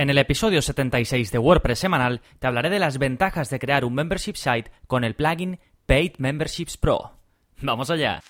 En el episodio 76 de WordPress semanal te hablaré de las ventajas de crear un membership site con el plugin Paid Memberships Pro. ¡Vamos allá!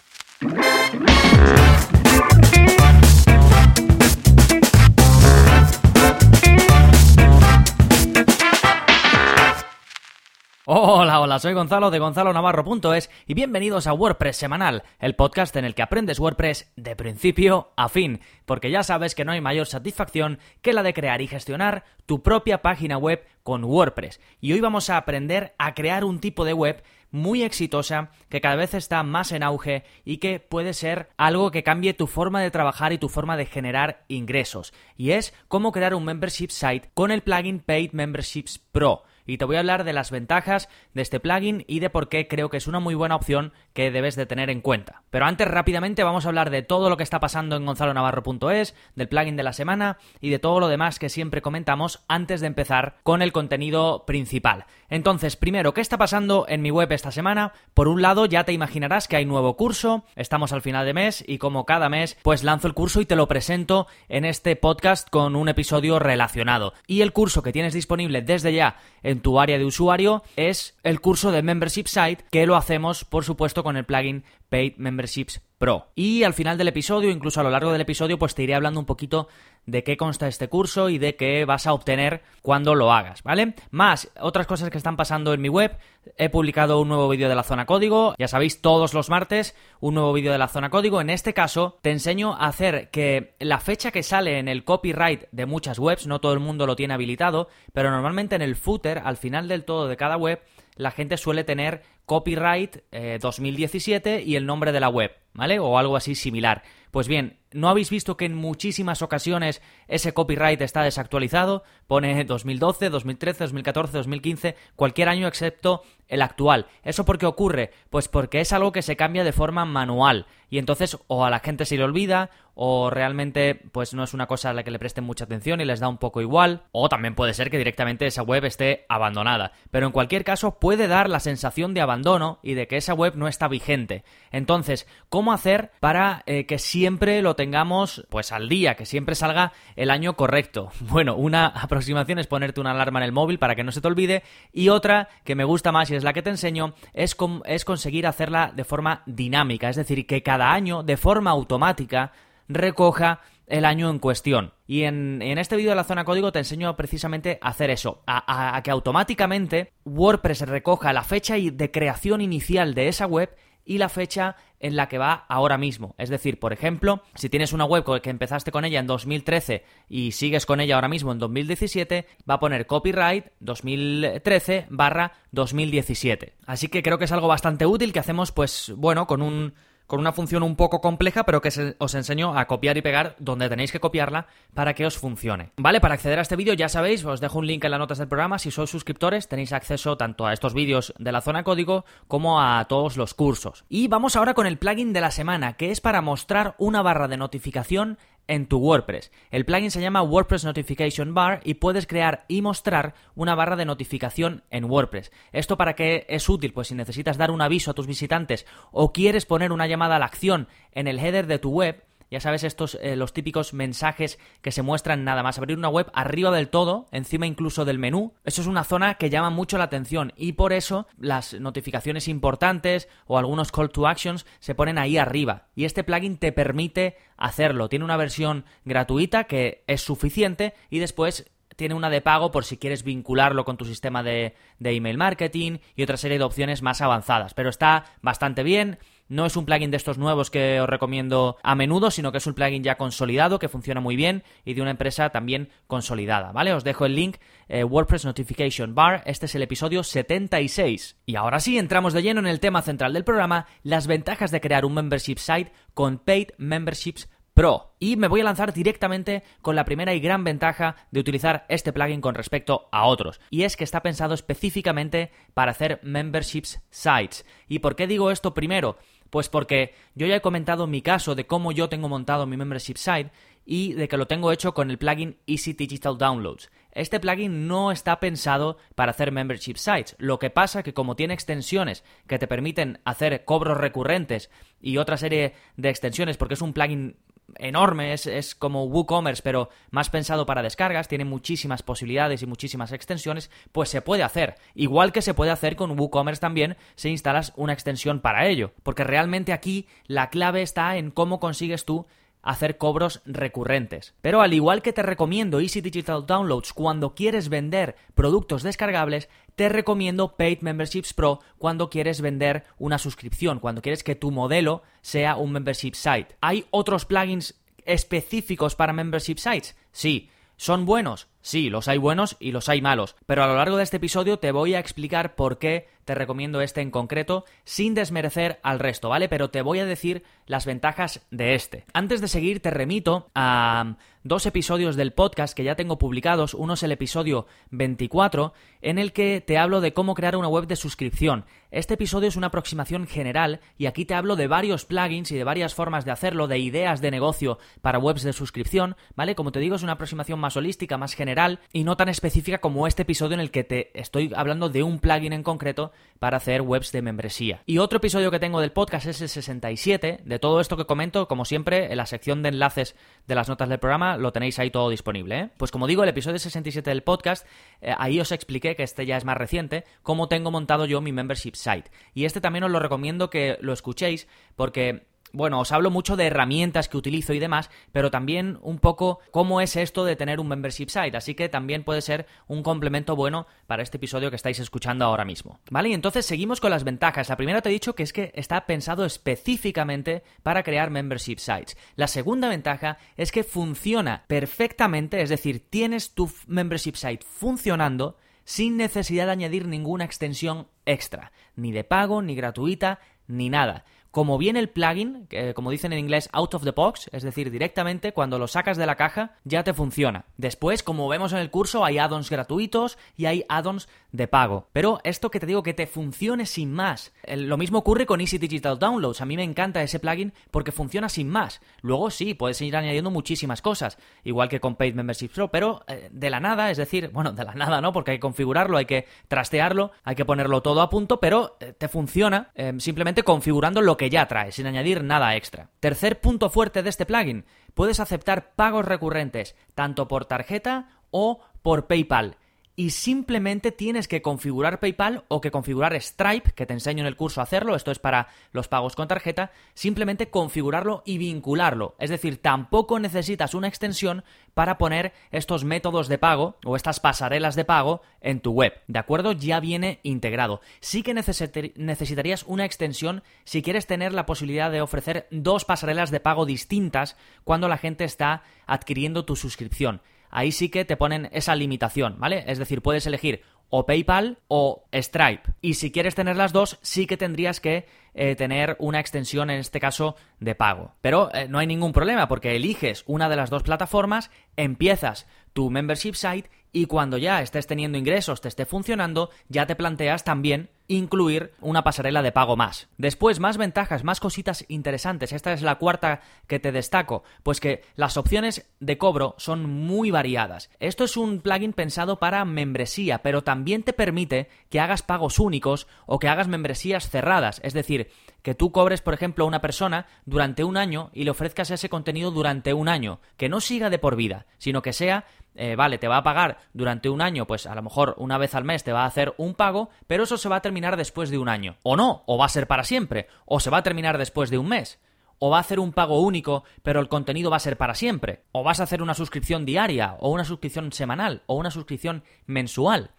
Hola, hola, soy Gonzalo de gonzalonavarro.es y bienvenidos a WordPress Semanal, el podcast en el que aprendes WordPress de principio a fin, porque ya sabes que no hay mayor satisfacción que la de crear y gestionar tu propia página web con WordPress. Y hoy vamos a aprender a crear un tipo de web muy exitosa, que cada vez está más en auge y que puede ser algo que cambie tu forma de trabajar y tu forma de generar ingresos. Y es cómo crear un membership site con el plugin Paid Memberships Pro y te voy a hablar de las ventajas de este plugin y de por qué creo que es una muy buena opción que debes de tener en cuenta. Pero antes rápidamente vamos a hablar de todo lo que está pasando en gonzalonavarro.es, del plugin de la semana y de todo lo demás que siempre comentamos antes de empezar con el contenido principal. Entonces, primero, ¿qué está pasando en mi web esta semana? Por un lado, ya te imaginarás que hay nuevo curso, estamos al final de mes y como cada mes, pues lanzo el curso y te lo presento en este podcast con un episodio relacionado. Y el curso que tienes disponible desde ya en tu área de usuario es el curso de Membership Site que lo hacemos por supuesto con el plugin Paid Memberships Pro. Y al final del episodio, incluso a lo largo del episodio, pues te iré hablando un poquito de qué consta este curso y de qué vas a obtener cuando lo hagas, ¿vale? Más otras cosas que están pasando en mi web. He publicado un nuevo vídeo de la zona código, ya sabéis, todos los martes un nuevo vídeo de la zona código. En este caso te enseño a hacer que la fecha que sale en el copyright de muchas webs, no todo el mundo lo tiene habilitado, pero normalmente en el footer, al final del todo de cada web, la gente suele tener copyright 2017 eh, y el nombre de la web, ¿vale? O algo así similar. Pues bien, ¿no habéis visto que en muchísimas ocasiones ese copyright está desactualizado? Pone 2012, 2013, 2014, 2015, cualquier año excepto el actual. ¿Eso por qué ocurre? Pues porque es algo que se cambia de forma manual y entonces o a la gente se le olvida o realmente pues no es una cosa a la que le presten mucha atención y les da un poco igual o también puede ser que directamente esa web esté abandonada. Pero en cualquier caso puede dar la sensación de abandono y de que esa web no está vigente. Entonces, ¿cómo hacer para eh, que siempre lo tengamos pues al día, que siempre salga el año correcto? Bueno, una aproximación es ponerte una alarma en el móvil para que no se te olvide y otra que me gusta más y es la que te enseño es, es conseguir hacerla de forma dinámica, es decir, que cada año de forma automática recoja el año en cuestión. Y en, este vídeo de la zona código te enseño precisamente a hacer eso, a, a, que automáticamente WordPress recoja la fecha de creación inicial de esa web y la fecha en la que va ahora mismo. Es decir, por ejemplo, si tienes una web que empezaste con ella en 2013 y sigues con ella ahora mismo en 2017, va a poner copyright 2013 barra 2017. Así que creo que es algo bastante útil que hacemos, pues bueno, con un con una función un poco compleja, pero que os enseño a copiar y pegar donde tenéis que copiarla para que os funcione. Vale, para acceder a este vídeo ya sabéis, os dejo un link en las notas del programa. Si sois suscriptores tenéis acceso tanto a estos vídeos de la zona código como a todos los cursos. Y vamos ahora con el plugin de la semana, que es para mostrar una barra de notificación en tu WordPress. El plugin se llama WordPress Notification Bar y puedes crear y mostrar una barra de notificación en WordPress. ¿Esto para qué es útil? Pues si necesitas dar un aviso a tus visitantes o quieres poner una llamada a la acción en el header de tu web, ya sabes, estos, eh, los típicos mensajes que se muestran nada más abrir una web arriba del todo, encima incluso del menú. Eso es una zona que llama mucho la atención y por eso las notificaciones importantes o algunos call to actions se ponen ahí arriba. Y este plugin te permite hacerlo. Tiene una versión gratuita que es suficiente y después tiene una de pago por si quieres vincularlo con tu sistema de, de, email marketing y otra serie de opciones más avanzadas. Pero está bastante bien. No es un plugin de estos nuevos que os recomiendo a menudo, sino que es un plugin ya consolidado, que funciona muy bien y de una empresa también consolidada, ¿vale? Os dejo el link, eh, WordPress Notification Bar, este es el episodio 76. Y ahora sí, entramos de lleno en el tema central del programa, las ventajas de crear un membership site con paid memberships Pro. Y me voy a lanzar directamente con la primera y gran ventaja de utilizar este plugin con respecto a otros. Y es que está pensado específicamente para hacer memberships sites. ¿Y por qué digo esto primero? Pues porque yo ya he comentado mi caso de cómo yo tengo montado mi membership site y de que lo tengo hecho con el plugin Easy Digital Downloads. Este plugin no está pensado para hacer membership sites. Lo que pasa que como tiene extensiones que te permiten hacer cobros recurrentes y otra serie de extensiones porque es un plugin enorme, es, es como WooCommerce, pero más pensado para descargas, tiene muchísimas posibilidades y muchísimas extensiones, pues se puede hacer. Igual que se puede hacer con WooCommerce también si instalas una extensión para ello. Porque realmente aquí la clave está en cómo consigues tú hacer cobros recurrentes. Pero al igual que te recomiendo Easy Digital Downloads cuando quieres vender productos descargables, te recomiendo Paid Memberships Pro cuando quieres vender una suscripción, cuando quieres que tu modelo sea un membership site. ¿Hay otros plugins específicos para membership sites? Sí. ¿Son buenos? Sí, los hay buenos y los hay malos, pero a lo largo de este episodio te voy a explicar por qué te recomiendo este en concreto, sin desmerecer al resto, ¿vale? Pero te voy a decir las ventajas de este. Antes de seguir, te remito a dos episodios del podcast que ya tengo publicados. Uno es el episodio 24, en el que te hablo de cómo crear una web de suscripción. Este episodio es una aproximación general y aquí te hablo de varios plugins y de varias formas de hacerlo, de ideas de negocio para webs de suscripción, ¿vale? Como te digo, es una aproximación más holística, más general y no tan específica como este episodio en el que te estoy hablando de un plugin en concreto para hacer webs de membresía. Y otro episodio que tengo del podcast es el 67. De todo esto que comento, como siempre, en la sección de enlaces de las notas del programa lo tenéis ahí todo disponible. ¿eh? Pues como digo, el episodio 67 del podcast, eh, ahí os expliqué que este ya es más reciente, cómo tengo montado yo mi membership site. Y este también os lo recomiendo que lo escuchéis porque bueno, os hablo mucho de herramientas que utilizo y demás, pero también un poco cómo es esto de tener un membership site, así que también puede ser un complemento bueno para este episodio que estáis escuchando ahora mismo. ¿Vale? Y entonces seguimos con las ventajas. La primera te he dicho que es que está pensado específicamente para crear membership sites. La segunda ventaja es que funciona perfectamente, es decir, tienes tu membership site funcionando sin necesidad de añadir ninguna extensión extra, ni de pago, ni gratuita, ni nada como viene el plugin, como dicen en inglés, out of the box, es decir, directamente cuando lo sacas de la caja ya te funciona. Después, como vemos en el curso, hay add-ons gratuitos y hay add-ons de pago. Pero esto que te digo que te funcione sin más. Lo mismo ocurre con Easy Digital Downloads. A mí me encanta ese plugin porque funciona sin más. Luego sí, puedes ir añadiendo muchísimas cosas, igual que con Paid Membership Pro, pero eh, de la nada, es decir, bueno, de la nada no, porque hay que configurarlo, hay que trastearlo, hay que ponerlo todo a punto, pero eh, te funciona eh, simplemente configurando lo que ya trae, sin añadir nada extra. Tercer punto fuerte de este plugin, puedes aceptar pagos recurrentes, tanto por tarjeta o por PayPal y simplemente tienes que configurar PayPal o que configurar Stripe, que te enseño en el curso a hacerlo, esto es para los pagos con tarjeta, simplemente configurarlo y vincularlo. Es decir, tampoco necesitas una extensión para poner estos métodos de pago o estas pasarelas de pago en tu web. ¿De acuerdo? Ya viene integrado. Sí que necesitarías una extensión si quieres tener la posibilidad de ofrecer dos pasarelas de pago distintas cuando la gente está adquiriendo tu suscripción ahí sí que te ponen esa limitación, ¿vale? Es decir, puedes elegir o PayPal o Stripe. Y si quieres tener las dos, sí que tendrías que eh, tener una extensión, en este caso, de pago. Pero eh, no hay ningún problema porque eliges una de las dos plataformas, empiezas tu membership site y cuando ya estés teniendo ingresos, te esté funcionando, ya te planteas también incluir una pasarela de pago más. Después, más ventajas, más cositas interesantes. Esta es la cuarta que te destaco, pues que las opciones de cobro son muy variadas. Esto es un plugin pensado para membresía, pero también te permite que hagas pagos únicos o que hagas membresías cerradas, es decir, que tú cobres, por ejemplo, a una persona durante un año y le ofrezcas ese contenido durante un año, que no siga de por vida, sino que sea eh, vale, te va a pagar durante un año, pues a lo mejor una vez al mes te va a hacer un pago, pero eso se va a terminar después de un año. O no, o va a ser para siempre, o se va a terminar después de un mes. O va a hacer un pago único, pero el contenido va a ser para siempre. O vas a hacer una suscripción diaria, o una suscripción semanal, o una suscripción mensual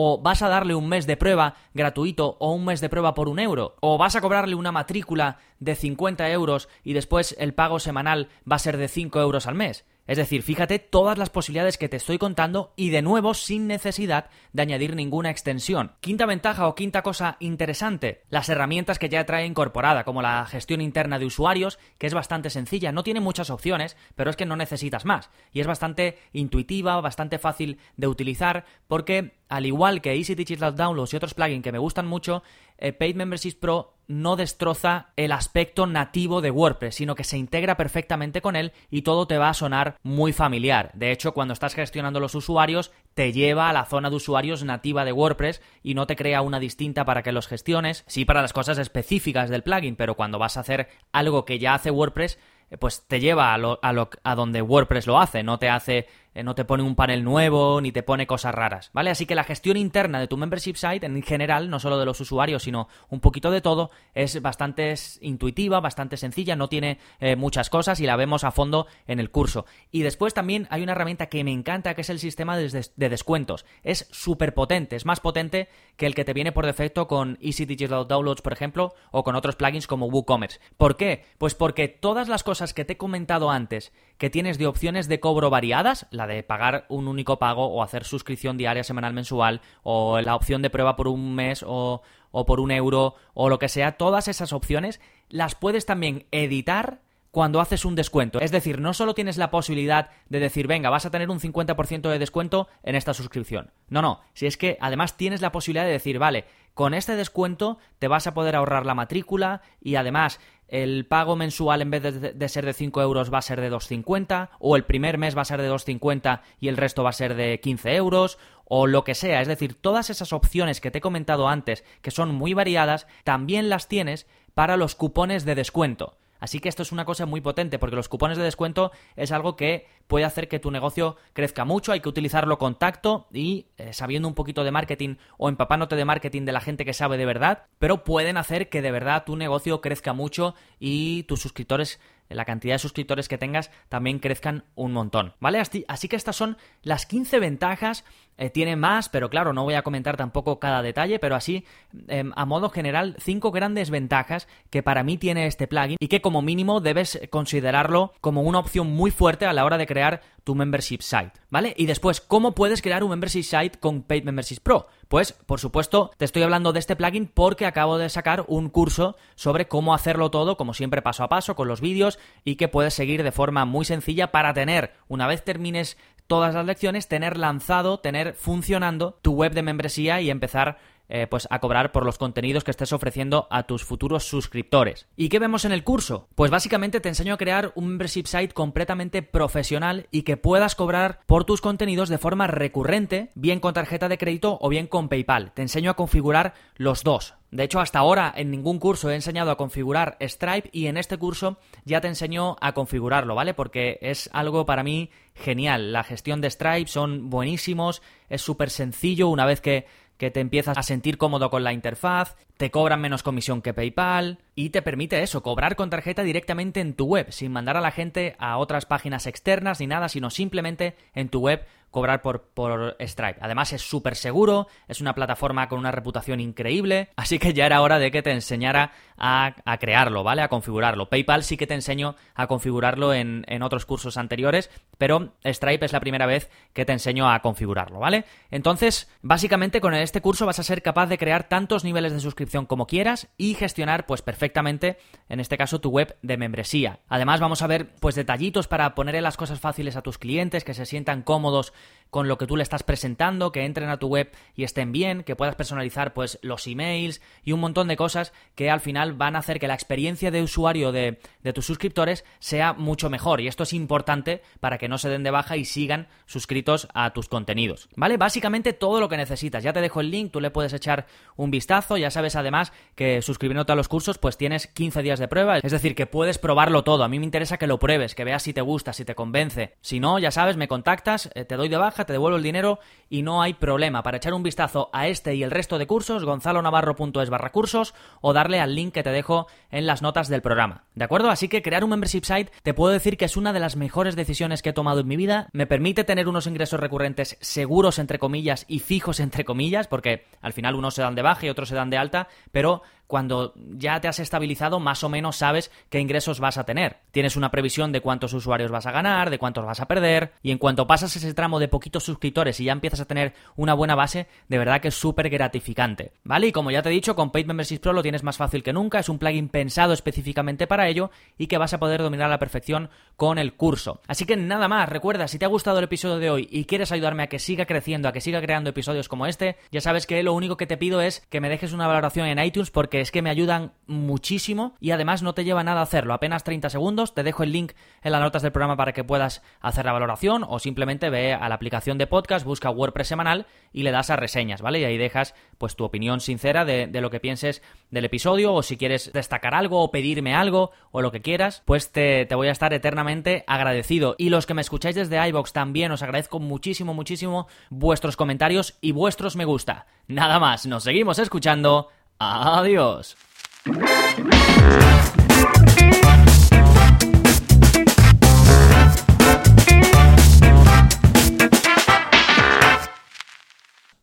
o vas a darle un mes de prueba gratuito o un mes de prueba por un euro, o vas a cobrarle una matrícula de 50 euros y después el pago semanal va a ser de 5 euros al mes. Es decir, fíjate todas las posibilidades que te estoy contando y de nuevo sin necesidad de añadir ninguna extensión. Quinta ventaja o quinta cosa interesante, las herramientas que ya trae incorporada, como la gestión interna de usuarios, que es bastante sencilla, no tiene muchas opciones, pero es que no necesitas más. Y es bastante intuitiva, bastante fácil de utilizar, porque al igual que Easy Digital Downloads y otros plugins que me gustan mucho, eh, Paid Memberships Pro no destroza el aspecto nativo de WordPress, sino que se integra perfectamente con él y todo te va a sonar muy familiar. De hecho, cuando estás gestionando los usuarios, te lleva a la zona de usuarios nativa de WordPress y no te crea una distinta para que los gestiones, sí para las cosas específicas del plugin, pero cuando vas a hacer algo que ya hace WordPress, pues te lleva a, lo, a, donde WordPress lo hace, no te hace eh, no te pone un panel nuevo ni te pone cosas raras, ¿vale? Así que la gestión interna de tu membership site en general, no solo de los usuarios, sino un poquito de todo, es bastante intuitiva, bastante sencilla, no tiene eh, muchas cosas y la vemos a fondo en el curso. Y después también hay una herramienta que me encanta que es el sistema de, de descuentos. Es súper potente, es más potente que el que te viene por defecto con Easy Digital Downloads, por ejemplo, o con otros plugins como WooCommerce. ¿Por qué? Pues porque todas las cosas que te he comentado antes que tienes de opciones de cobro variadas, la de pagar un único pago o hacer suscripción diaria, semanal, mensual, o la opción de prueba por un mes o, por un euro o lo que sea, todas esas opciones las puedes también editar cuando haces un descuento. Es decir, no solo tienes la posibilidad de decir, venga, vas a tener un 50% de descuento en esta suscripción. No, no, si es que además tienes la posibilidad de decir, vale, con este descuento te vas a poder ahorrar la matrícula y además el pago mensual en vez de, ser de 5 euros va a ser de 2,50 o el primer mes va a ser de 2,50 y el resto va a ser de 15 euros o lo que sea. Es decir, todas esas opciones que te he comentado antes, que son muy variadas, también las tienes para los cupones de descuento. Así que esto es una cosa muy potente porque los cupones de descuento es algo que puede hacer que tu negocio crezca mucho, hay que utilizarlo con tacto y eh, sabiendo un poquito de marketing o empapándote de marketing de la gente que sabe de verdad, pero pueden hacer que de verdad tu negocio crezca mucho y tus suscriptores la cantidad de suscriptores que tengas también crezcan un montón, ¿vale? Así, que estas son las 15 ventajas eh, tiene más, pero claro, no voy a comentar tampoco cada detalle, pero así, em, a modo general, cinco grandes ventajas que para mí tiene este plugin y que como mínimo debes considerarlo como una opción muy fuerte a la hora de crear tu membership site, ¿vale? Y después, ¿cómo puedes crear un membership site con Paid Membership Pro? Pues, por supuesto, te estoy hablando de este plugin porque acabo de sacar un curso sobre cómo hacerlo todo, como siempre, paso a paso, con los vídeos y que puedes seguir de forma muy sencilla para tener, una vez termines todas las lecciones, tener lanzado, tener funcionando tu web de membresía y empezar eh, pues a cobrar por los contenidos que estés ofreciendo a tus futuros suscriptores. ¿Y qué vemos en el curso? Pues básicamente te enseño a crear un membership site completamente profesional y que puedas cobrar por tus contenidos de forma recurrente, bien con tarjeta de crédito o bien con PayPal. Te enseño a configurar los dos. De hecho, hasta ahora en ningún curso he enseñado a configurar Stripe y en este curso ya te enseño a configurarlo, ¿vale? Porque es algo para mí genial. La gestión de Stripe son buenísimos, es súper sencillo una vez que que te empiezas a sentir cómodo con la interfaz, te cobran menos comisión que PayPal y te permite eso, cobrar con tarjeta directamente en tu web, sin mandar a la gente a otras páginas externas ni nada, sino simplemente en tu web cobrar por, por Stripe. Además es súper seguro, es una plataforma con una reputación increíble, así que ya era hora de que te enseñara a, crearlo, ¿vale? A configurarlo. PayPal sí que te enseño a configurarlo en, en, otros cursos anteriores, pero Stripe es la primera vez que te enseño a configurarlo, ¿vale? Entonces, básicamente con este curso vas a ser capaz de crear tantos niveles de suscripción como quieras y gestionar, pues perfectamente, en este caso, tu web de membresía. Además, vamos a ver, pues detallitos para ponerle las cosas fáciles a tus clientes, que se sientan cómodos con lo que tú le estás presentando, que entren a tu web y estén bien, que puedas personalizar pues los emails y un montón de cosas que al final van a hacer que la experiencia de usuario de, de tus suscriptores sea mucho mejor. Y esto es importante para que no se den de baja y sigan suscritos a tus contenidos. ¿Vale? Básicamente todo lo que necesitas. Ya te dejo el link, tú le puedes echar un vistazo. Ya sabes además que suscribiéndote a los cursos pues tienes 15 días de prueba. Es decir, que puedes probarlo todo. A mí me interesa que lo pruebes, que veas si te gusta, si te convence. Si no, ya sabes, me contactas, eh, te doy de baja te devuelvo el dinero y no hay problema. Para echar un vistazo a este y el resto de cursos, gonzalonavarro.es barra cursos o darle al link que te dejo en las notas del programa. ¿De acuerdo? Así que crear un membership site te puedo decir que es una de las mejores decisiones que he tomado en mi vida. Me permite tener unos ingresos recurrentes seguros entre comillas y fijos entre comillas, porque al final unos se dan de baja y otros se dan de alta, pero cuando ya te has estabilizado, más o menos sabes qué ingresos vas a tener. Tienes una previsión de cuántos usuarios vas a ganar, de cuántos vas a perder, y en cuanto pasas ese tramo de poquitos suscriptores y ya empiezas a tener una buena base, de verdad que es súper gratificante. ¿Vale? Y como ya te he dicho, con Paid Membership Pro lo tienes más fácil que nunca, es un plugin pensado específicamente para ello y que vas a poder dominar a la perfección con el curso. Así que nada más, recuerda, si te ha gustado el episodio de hoy y quieres ayudarme a que siga creciendo, a que siga creando episodios como este, ya sabes que lo único que te pido es que me dejes una valoración en iTunes porque es que me ayudan muchísimo y además no te lleva nada hacerlo, apenas 30 segundos, te dejo el link en las notas del programa para que puedas hacer la valoración o simplemente ve a la aplicación de podcast, busca WordPress semanal y le das a reseñas, ¿vale? Y ahí dejas pues tu opinión sincera de, lo que pienses del episodio o si quieres destacar algo o pedirme algo o lo que quieras, pues te, te voy a estar eternamente agradecido. Y los que me escucháis desde iBox también os agradezco muchísimo, muchísimo vuestros comentarios y vuestros me gusta. Nada más, nos seguimos escuchando. Adiós.